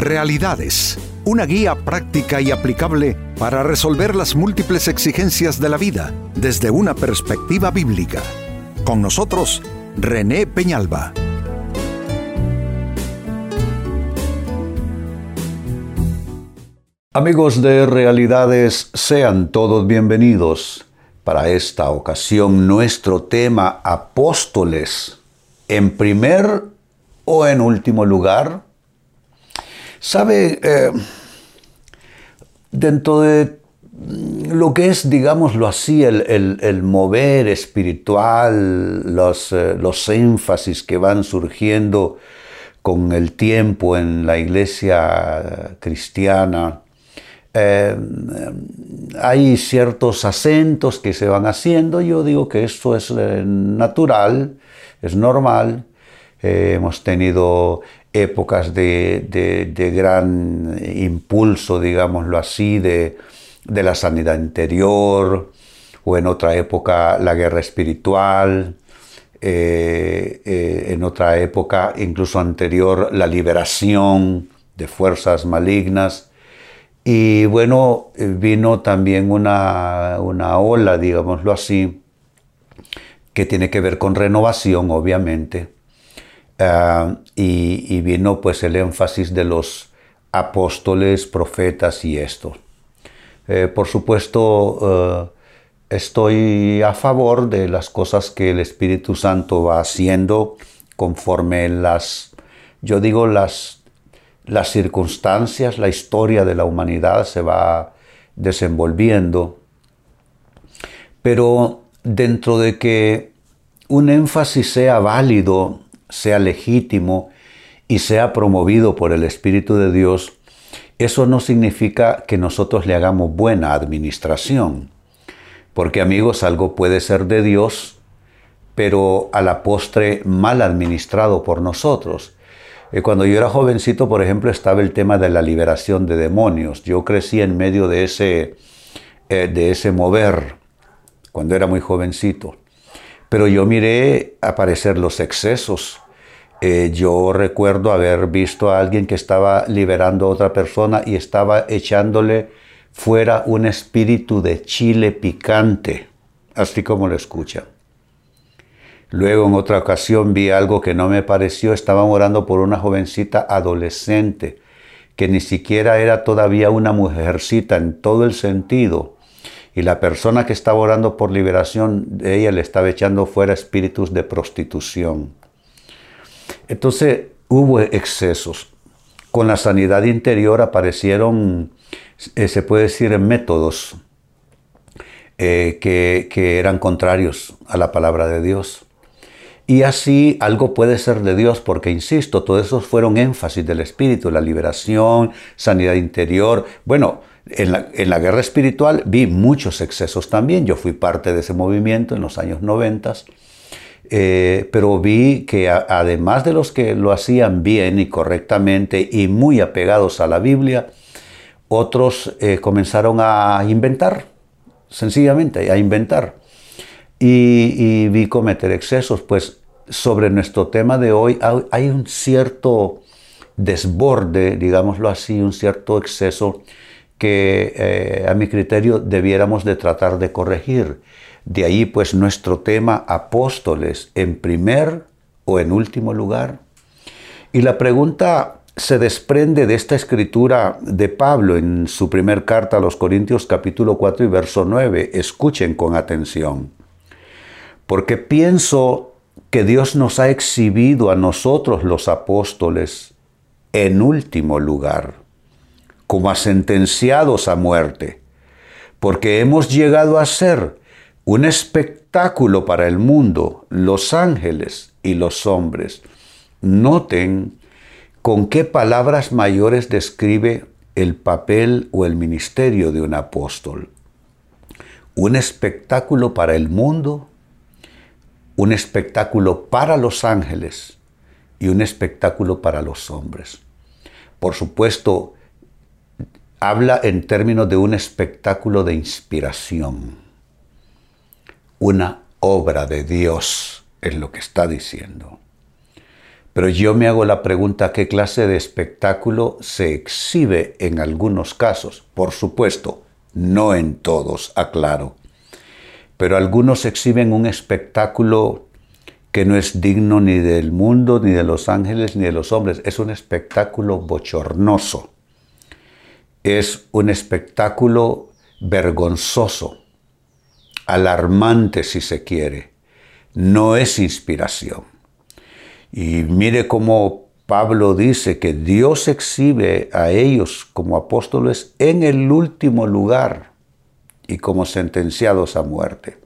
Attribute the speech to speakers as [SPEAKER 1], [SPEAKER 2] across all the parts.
[SPEAKER 1] Realidades, una guía práctica y aplicable para resolver las múltiples exigencias de la vida desde una perspectiva bíblica. Con nosotros, René Peñalba.
[SPEAKER 2] Amigos de Realidades, sean todos bienvenidos. Para esta ocasión, nuestro tema apóstoles, en primer o en último lugar. Sabe, eh, dentro de lo que es, digámoslo así, el, mover espiritual, los, eh, los énfasis que van surgiendo con el tiempo en la iglesia cristiana, eh, hay ciertos acentos que se van haciendo. Yo digo que esto es natural, es normal. Hemos tenido épocas de, gran impulso, digámoslo así, de, la sanidad interior, o en otra época la guerra espiritual, en otra época, incluso anterior, la liberación de fuerzas malignas. Y bueno, vino también una, ola, digámoslo así, que tiene que ver con renovación, obviamente. Ah, y, vino pues el énfasis de los apóstoles, profetas y esto. Eh, por supuesto, eh, estoy a favor de las cosas que el Espíritu Santo va haciendo conforme las, yo digo, las las circunstancias, la historia de la humanidad se va desenvolviendo, pero dentro de que un énfasis sea válido, sea legítimo y sea promovido por el Espíritu de Dios, eso no significa que nosotros le hagamos buena administración, porque amigos, algo puede ser de Dios, pero a la postre mal administrado por nosotros. Eh, cuando yo era jovencito, por ejemplo, estaba el tema de la liberación de demonios. Yo crecí en medio de ese, eh, de ese mover cuando era muy jovencito. Pero yo miré aparecer los excesos. Eh, yo recuerdo haber visto a alguien que estaba liberando a otra persona y estaba echándole fuera un espíritu de chile picante, así como lo escuchan. Luego en otra ocasión vi algo que no me pareció, estaban orando por una jovencita adolescente, que ni siquiera era todavía una mujercita en todo el sentido. Y la persona que estaba orando por liberación de ella le estaba echando fuera espíritus de prostitución. Entonces hubo excesos. Con la sanidad interior aparecieron, eh, se puede decir, métodos eh, que, que eran contrarios a la palabra de Dios. Y así algo puede ser de Dios, porque insisto, todos esos fueron énfasis del Espíritu, la liberación, sanidad interior. Bueno, en la, guerra espiritual vi muchos excesos también. Yo fui parte de ese movimiento en los años 90, eh, pero vi que además de los que lo hacían bien y correctamente y muy apegados a la Biblia, otros eh, comenzaron a inventar, sencillamente, a inventar. Y, y, vi cometer excesos, pues sobre nuestro tema de hoy hay un cierto desborde, digámoslo así, un cierto exceso que eh, a mi criterio debiéramos de tratar de corregir. De ahí pues nuestro tema apóstoles en primer o en último lugar. Y la pregunta se desprende de esta escritura de Pablo en su primer carta a los Corintios capítulo 4 y verso 9. Escuchen con atención. Porque pienso que Dios nos ha exhibido a nosotros los apóstoles en último lugar, como a sentenciados a muerte, porque hemos llegado a ser un espectáculo para el mundo, los ángeles y los hombres. Noten con qué palabras mayores describe el papel o el ministerio de un apóstol. Un espectáculo para el mundo un espectáculo para los ángeles y un espectáculo para los hombres. Por supuesto, habla en términos de un espectáculo de inspiración, una obra de Dios es lo que está diciendo. Pero yo me hago la pregunta, ¿qué clase de espectáculo se exhibe en algunos casos? Por supuesto, no en todos, aclaro. Pero algunos exhiben un espectáculo que no es digno ni del mundo, ni de los ángeles, ni de los hombres. Es un espectáculo bochornoso. Es un espectáculo vergonzoso, alarmante si se quiere. No es inspiración. Y mire cómo Pablo dice que Dios exhibe a ellos como apóstoles en el último lugar y como sentenciados a muerte.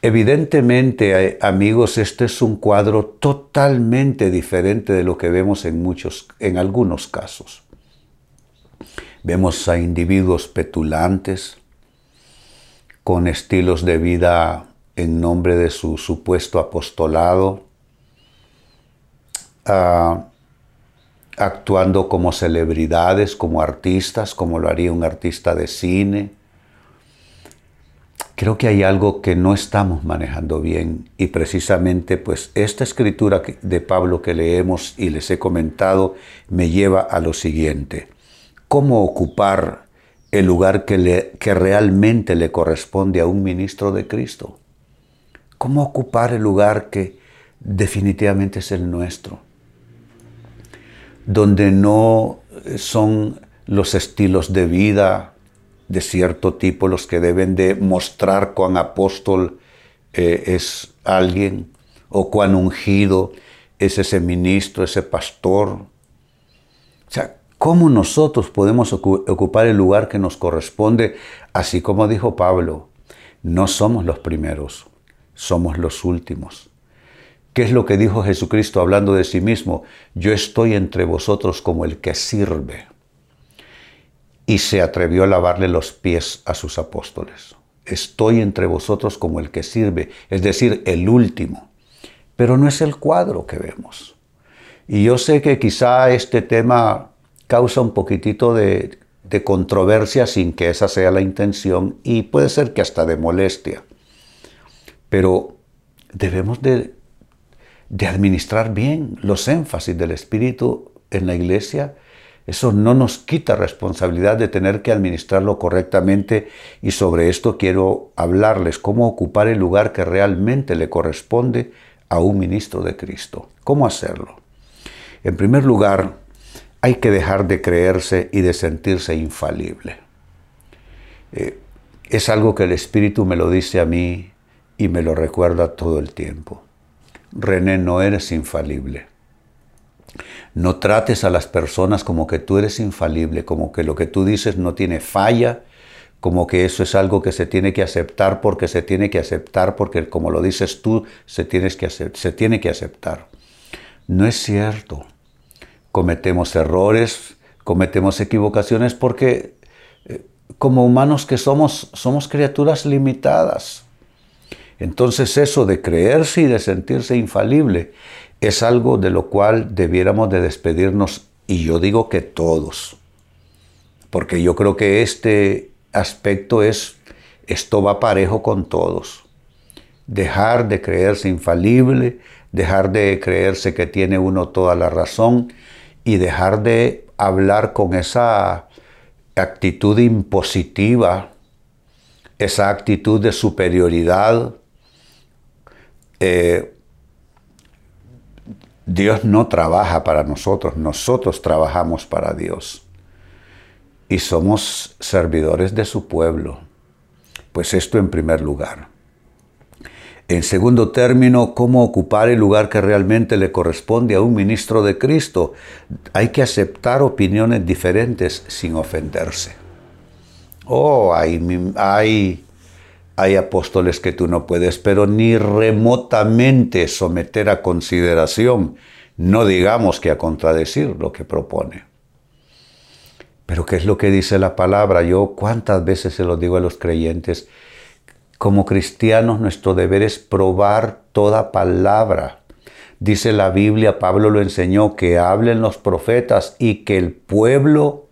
[SPEAKER 2] Evidentemente, eh, amigos, este es un cuadro totalmente diferente de lo que vemos en muchos, en algunos casos. Vemos a individuos petulantes, con estilos de vida en nombre de su supuesto apostolado, actuando como celebridades, como artistas, como lo haría un artista de cine. Creo que hay algo que no estamos manejando bien y precisamente pues esta escritura de Pablo que leemos y les he comentado me lleva a lo siguiente. ¿Cómo ocupar el lugar que, realmente le corresponde a un ministro de Cristo? ¿Cómo ocupar el lugar que definitivamente es el nuestro? donde no son los estilos de vida de cierto tipo los que deben de mostrar cuán apóstol eh, es alguien o cuán ungido es ese ministro, ese pastor. O sea, ¿cómo nosotros podemos ocupar el lugar que nos corresponde? Así como dijo Pablo, no somos los primeros, somos los últimos. ¿Qué es lo que dijo Jesucristo hablando de sí mismo? Yo estoy entre vosotros como el que sirve. Y se atrevió a lavarle los pies a sus apóstoles. Estoy entre vosotros como el que sirve, es decir, el último. Pero no es el cuadro que vemos. Y yo sé que quizá este tema causa un poquitito de, controversia sin que esa sea la intención y puede ser que hasta de molestia. Pero debemos de de administrar bien los énfasis del Espíritu en la iglesia, eso no nos quita responsabilidad de tener que administrarlo correctamente y sobre esto quiero hablarles, cómo ocupar el lugar que realmente le corresponde a un ministro de Cristo. ¿Cómo hacerlo? En primer lugar, hay que dejar de creerse y de sentirse infalible. Eh, es algo que el Espíritu me lo dice a mí y me lo recuerda todo el tiempo. René, no eres infalible. No trates a las personas como que tú eres infalible, como que lo que tú dices no tiene falla, como que eso es algo que se tiene que aceptar porque se tiene que aceptar, porque como lo dices tú, se, tienes que se tiene que aceptar. No es cierto. Cometemos errores, cometemos equivocaciones porque eh, como humanos que somos, somos criaturas limitadas. Entonces eso de creerse y de sentirse infalible es algo de lo cual debiéramos de despedirnos y yo digo que todos. Porque yo creo que este aspecto es, esto va parejo con todos. Dejar de creerse infalible, dejar de creerse que tiene uno toda la razón y dejar de hablar con esa actitud impositiva, esa actitud de superioridad, eh, Dios no trabaja para nosotros, nosotros trabajamos para Dios. Y somos servidores de su pueblo. Pues esto en primer lugar. En segundo término, cómo ocupar el lugar que realmente le corresponde a un ministro de Cristo. Hay que aceptar opiniones diferentes sin ofenderse. Oh, hay, hay hay apóstoles que tú no puedes, pero ni remotamente someter a consideración, no digamos que a contradecir lo que propone. Pero ¿qué es lo que dice la palabra? Yo cuántas veces se lo digo a los creyentes, como cristianos nuestro deber es probar toda palabra. Dice la Biblia, Pablo lo enseñó, que hablen los profetas y que el pueblo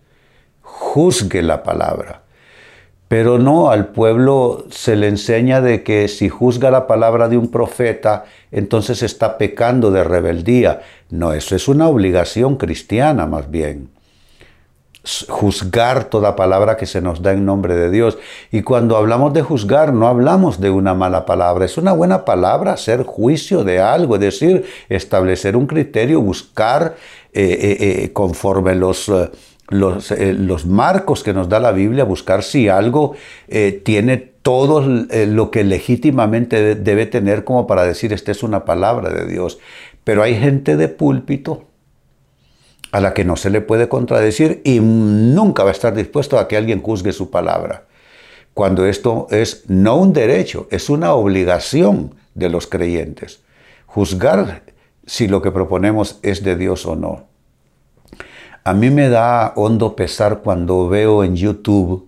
[SPEAKER 2] juzgue la palabra. Pero no, al pueblo se le enseña de que si juzga la palabra de un profeta, entonces está pecando de rebeldía. No, eso es una obligación cristiana más bien. Juzgar toda palabra que se nos da en nombre de Dios. Y cuando hablamos de juzgar, no hablamos de una mala palabra. Es una buena palabra hacer juicio de algo, es decir, establecer un criterio, buscar eh, eh, eh, conforme los los, los, marcos que nos da la Biblia, buscar si algo tiene todo lo que legítimamente debe tener como para decir, esta es una palabra de Dios. Pero hay gente de púlpito a la que no se le puede contradecir y nunca va a estar dispuesto a que alguien juzgue su palabra. Cuando esto es no un derecho, es una obligación de los creyentes. Juzgar si lo que proponemos es de Dios o no. A mí me da hondo pesar cuando veo en YouTube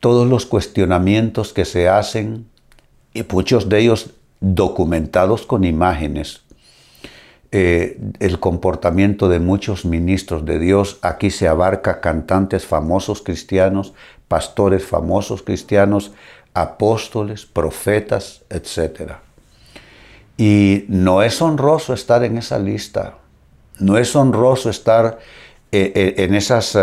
[SPEAKER 2] todos los cuestionamientos que se hacen y muchos de ellos documentados con imágenes. Eh, el comportamiento de muchos ministros de Dios. Aquí se abarca cantantes famosos cristianos, pastores famosos cristianos, apóstoles, profetas, etc. Y no es honroso estar en esa lista. No es honroso estar eh, eh, en esas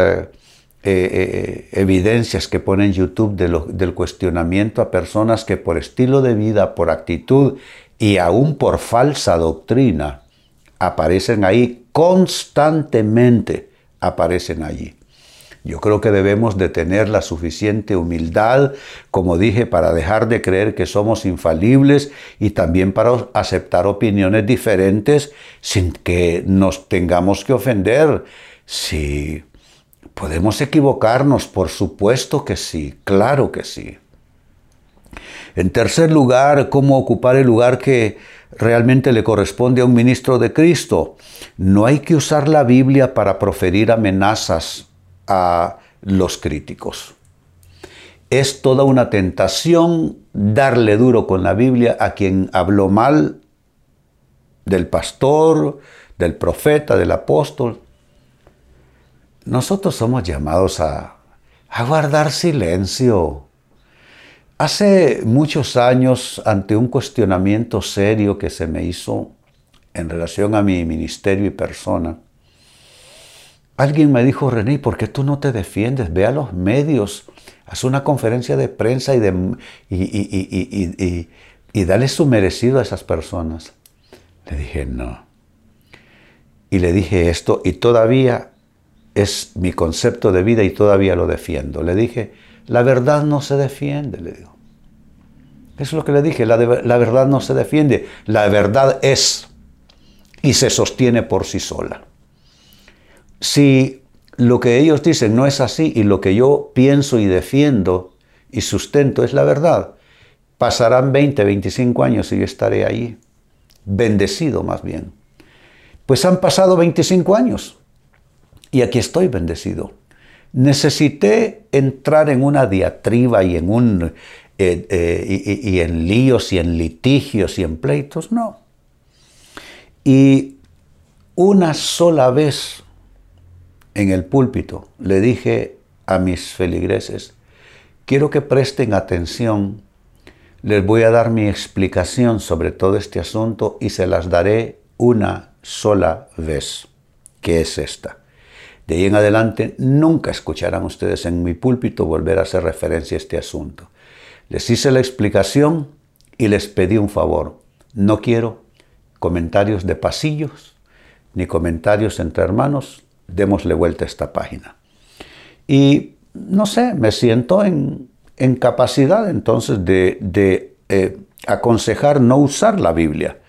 [SPEAKER 2] evidencias que pone en YouTube del cuestionamiento a personas que por estilo de vida, por actitud y aún por falsa doctrina aparecen ahí constantemente, aparecen allí. Yo creo que debemos de tener la suficiente humildad, como dije, para dejar de creer que somos infalibles y también para aceptar opiniones diferentes sin que nos tengamos que ofender. Si podemos equivocarnos, por supuesto que sí, claro que sí. En tercer lugar, cómo ocupar el lugar que realmente le corresponde a un ministro de Cristo. No hay que usar la Biblia para proferir amenazas a los críticos. Es toda una tentación darle duro con la Biblia a quien habló mal del pastor, del profeta, del apóstol. Nosotros somos llamados a, a guardar silencio. Hace muchos años, ante un cuestionamiento serio que se me hizo en relación a mi ministerio y persona, Alguien me dijo, René, ¿por qué tú no te defiendes? Ve a los medios, haz una conferencia de prensa y, de, dale su merecido a esas personas. Le dije, no. Y le dije esto y todavía es mi concepto de vida y todavía lo defiendo. Le dije, la verdad no se defiende, le digo. Eso es lo que le dije, la, verdad no se defiende, la verdad es y se sostiene por sí sola. Si lo que ellos dicen no es así y lo que yo pienso y defiendo y sustento es la verdad, pasarán 20, 25 años y yo estaré allí, bendecido más bien. Pues han pasado 25 años y aquí estoy bendecido. Necesité entrar en una diatriba y en, un, eh, eh, y en líos y en litigios y en pleitos, no. Y una sola vez en el púlpito le dije a mis feligreses, quiero que presten atención, les voy a dar mi explicación sobre todo este asunto y se las daré una sola vez, que es esta. De ahí en adelante nunca escucharán ustedes en mi púlpito volver a hacer referencia a este asunto. Les hice la explicación y les pedí un favor. No quiero comentarios de pasillos, ni comentarios entre hermanos, démosle vuelta a esta página. Y no sé, me siento en, capacidad entonces de, eh, aconsejar no usar la Biblia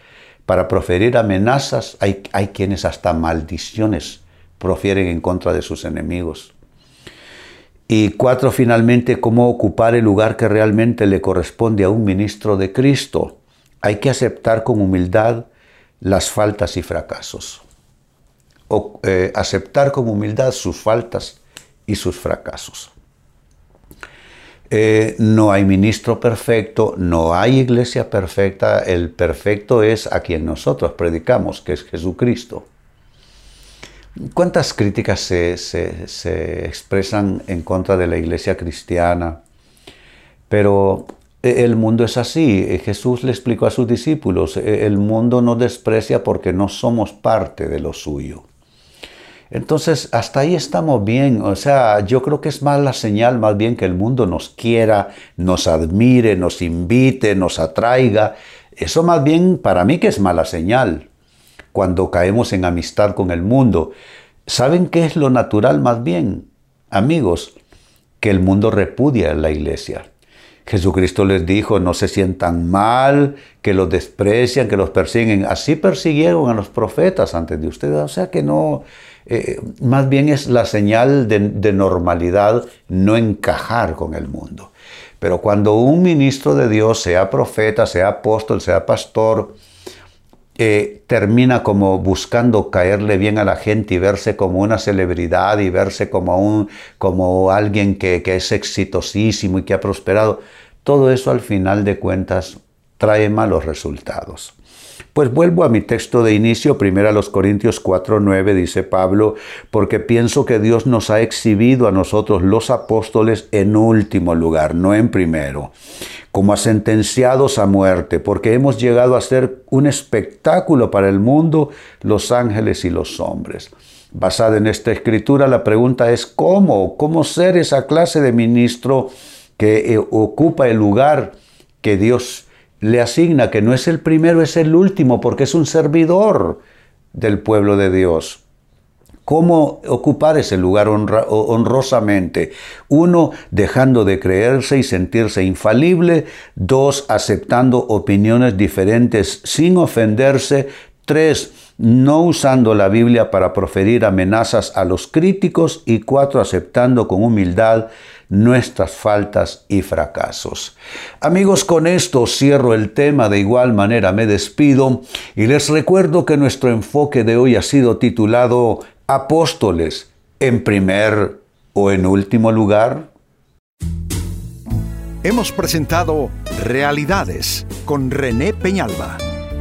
[SPEAKER 2] para proferir amenazas. Hay, hay quienes hasta maldiciones profieren en contra de sus enemigos. Y cuatro, finalmente, cómo ocupar el lugar que realmente le corresponde a un ministro de Cristo. Hay que aceptar con humildad las faltas y fracasos o, eh, aceptar con humildad sus faltas y sus fracasos. Eh, no hay ministro perfecto, no hay iglesia perfecta, el perfecto es a quien nosotros predicamos, que es Jesucristo. ¿Cuántas críticas se, se, expresan en contra de la iglesia cristiana? Pero e, el mundo es así. E, Jesús le explicó a sus discípulos, e, el mundo nos desprecia porque no somos parte de lo suyo. Entonces, hasta ahí estamos bien. O sea, yo creo que es más la señal, más bien que el mundo nos quiera, nos admire, nos invite, nos atraiga. Eso más bien para mí que es mala señal cuando caemos en amistad con el mundo. ¿Saben qué es lo natural más bien? Amigos, que el mundo repudia a la iglesia. Jesucristo les dijo, no se sientan mal, que los desprecian, que los persiguen. Así persiguieron a los profetas antes de ustedes. O sea que no, eh, más bien es la señal de, normalidad no encajar con el mundo. Pero cuando un ministro de Dios, sea profeta, sea apóstol, sea pastor, termina como buscando caerle bien a la gente y verse como una celebridad y verse como, un, como alguien que, que es exitosísimo y que ha prosperado, todo eso al final de cuentas trae malos resultados. Pues vuelvo a mi texto de inicio, primero a los Corintios 4:9 dice Pablo, porque pienso que Dios nos ha exhibido a nosotros los apóstoles en último lugar, no en primero, como a sentenciados a muerte, porque hemos llegado a ser un espectáculo para el mundo, los ángeles y los hombres. Basada en esta escritura, la pregunta es ¿cómo? ¿Cómo ser esa clase de ministro? que eh, ocupa el lugar que Dios le asigna, que no es el primero, es el último, porque es un servidor del pueblo de Dios. ¿Cómo ocupar ese lugar honrosamente? Uno, dejando de creerse y sentirse infalible. Dos, aceptando opiniones diferentes sin ofenderse. Tres, no usando la Biblia para proferir amenazas a los críticos. Y cuatro, aceptando con humildad nuestras faltas y fracasos. Amigos, con esto cierro el tema, de igual manera me despido y les recuerdo que nuestro enfoque de hoy ha sido titulado Apóstoles en primer o en último lugar.
[SPEAKER 1] Hemos presentado Realidades con René Peñalba.